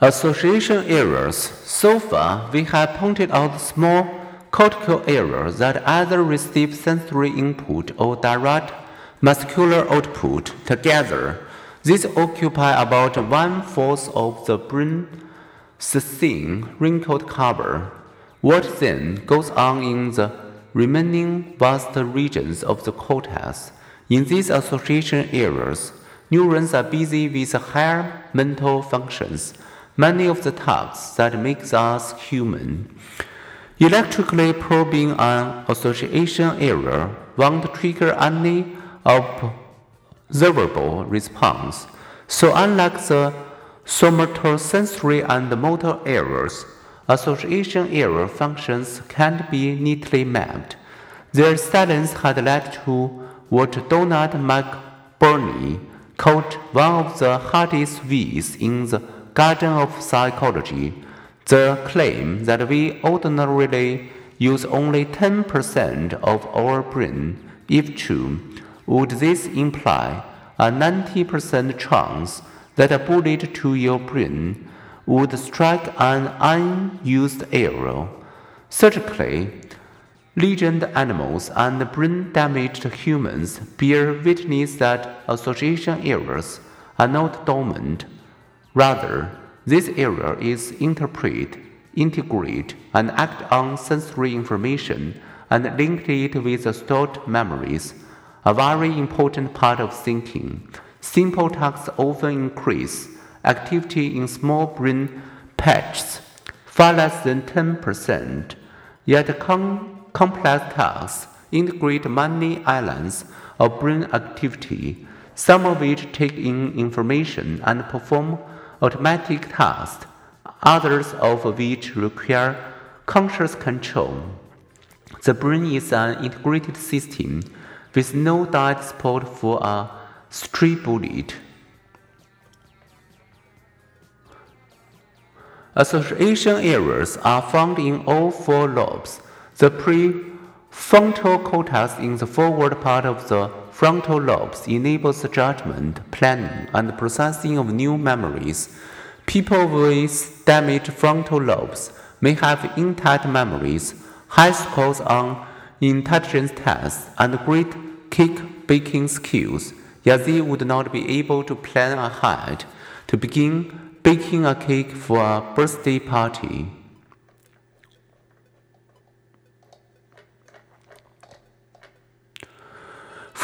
Association areas. So far, we have pointed out small cortical areas that either receive sensory input or direct muscular output together. These occupy about one fourth of the brain's thin, wrinkled cover. What then goes on in the remaining vast regions of the cortex? In these association areas, neurons are busy with higher mental functions many of the tasks that make us human. Electrically probing an association area won't trigger any observable response. So unlike the somatosensory and motor areas, association area functions can't be neatly mapped. Their silence had led to what Donald McBurney called one of the hardest weeds in the Garden of Psychology, the claim that we ordinarily use only 10% of our brain, if true, would this imply a 90% chance that a bullet to your brain would strike an unused area? Surgically, lesioned animals and brain damaged humans bear witness that association areas are not dormant Rather, this area is interpret, integrate, and act on sensory information and link it with stored memories, a very important part of thinking. Simple tasks often increase activity in small brain patches, far less than 10%, yet com complex tasks integrate many islands of brain activity, some of which take in information and perform automatic tasks, others of which require conscious control. The brain is an integrated system with no direct support for a stray bullet. Association areas are found in all four lobes. The prefrontal cortex in the forward part of the frontal lobes enables judgment, planning, and processing of new memories. People with damaged frontal lobes may have intact memories, high scores on intelligence tests, and great cake baking skills, yet they would not be able to plan ahead to begin baking a cake for a birthday party.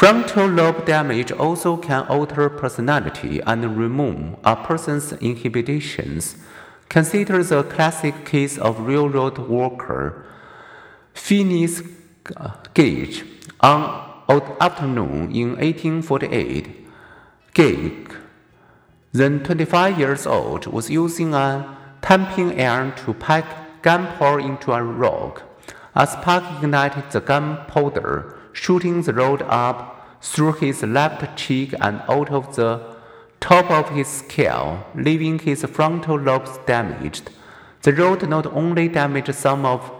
Frontal lobe damage also can alter personality and remove a person's inhibitions. Consider the classic case of railroad worker Phineas Gage. On an afternoon in 1848, Gage, then 25 years old, was using a tamping iron to pack gunpowder into a rock. A spark ignited the gunpowder shooting the rod up through his left cheek and out of the top of his skull, leaving his frontal lobes damaged. The rod not only damaged some of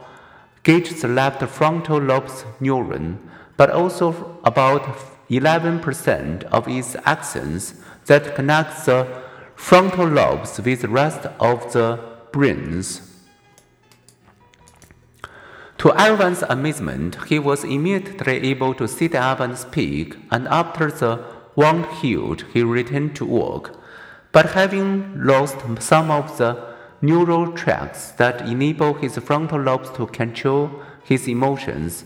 Gage's left frontal lobe's neuron, but also about 11% of its axons that connect the frontal lobes with the rest of the brains. To everyone's amazement, he was immediately able to sit up and speak, and after the wound healed, he returned to work. But having lost some of the neural tracts that enable his frontal lobes to control his emotions,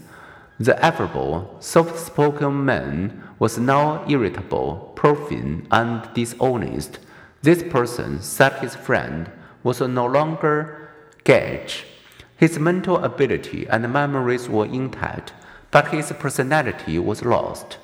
the affable, soft spoken man was now irritable, profane, and dishonest. This person, said his friend, was no longer Gage his mental ability and memories were intact, but his personality was lost.